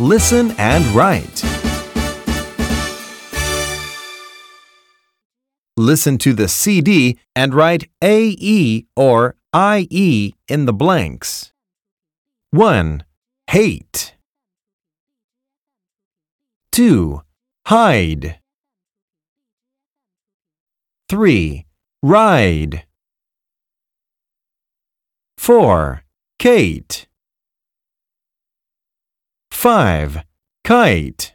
Listen and write. Listen to the CD and write AE or IE in the blanks. 1. Hate. 2. Hide. 3. Ride. 4. Kate. 5. Kite.